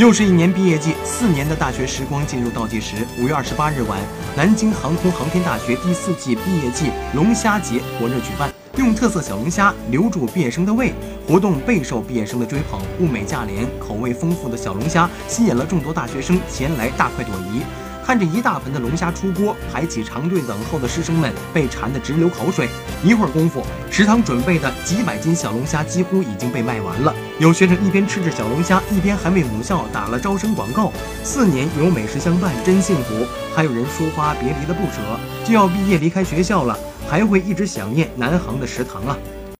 又是一年毕业季，四年的大学时光进入倒计时。五月二十八日晚，南京航空航天大学第四季毕业季龙虾节火热举办，用特色小龙虾留住毕业生的胃，活动备受毕业生的追捧。物美价廉、口味丰富的小龙虾吸引了众多大学生前来大快朵颐。看着一大盆的龙虾出锅，排起长队等候的师生们被馋得直流口水。一会儿功夫，食堂准备的几百斤小龙虾几乎已经被卖完了。有学生一边吃着小龙虾，一边还为母校打了招生广告。四年有美食相伴，真幸福。还有人抒发别离的不舍，就要毕业离开学校了，还会一直想念南航的食堂啊。